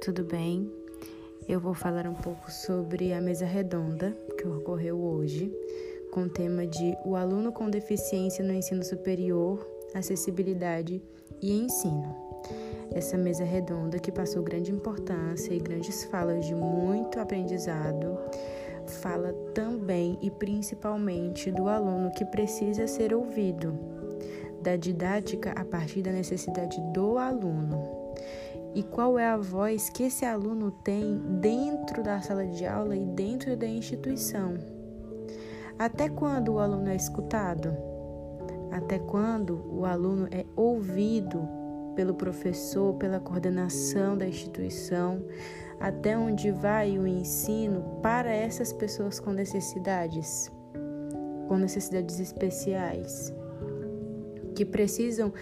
tudo bem? Eu vou falar um pouco sobre a mesa redonda que ocorreu hoje, com o tema de O aluno com deficiência no ensino superior, acessibilidade e ensino. Essa mesa redonda que passou grande importância e grandes falas de muito aprendizado, fala também e principalmente do aluno que precisa ser ouvido, da didática a partir da necessidade do aluno e qual é a voz que esse aluno tem dentro da sala de aula e dentro da instituição. Até quando o aluno é escutado? Até quando o aluno é ouvido pelo professor, pela coordenação da instituição? Até onde vai o ensino para essas pessoas com necessidades, com necessidades especiais? Que precisam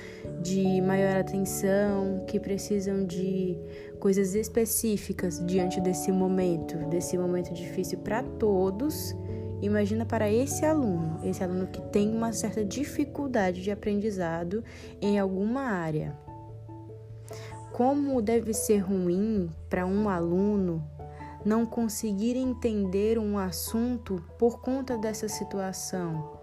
de maior atenção, que precisam de coisas específicas diante desse momento, desse momento difícil para todos. Imagina para esse aluno, esse aluno que tem uma certa dificuldade de aprendizado em alguma área. Como deve ser ruim para um aluno não conseguir entender um assunto por conta dessa situação?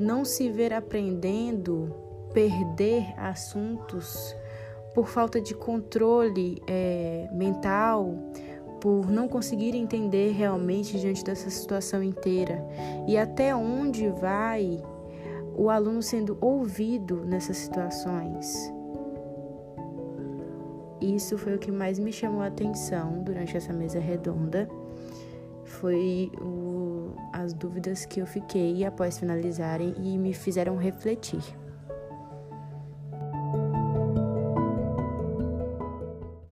Não se ver aprendendo, perder assuntos por falta de controle é, mental, por não conseguir entender realmente diante dessa situação inteira e até onde vai o aluno sendo ouvido nessas situações. Isso foi o que mais me chamou a atenção durante essa mesa redonda. Foi o as dúvidas que eu fiquei após finalizarem e me fizeram refletir.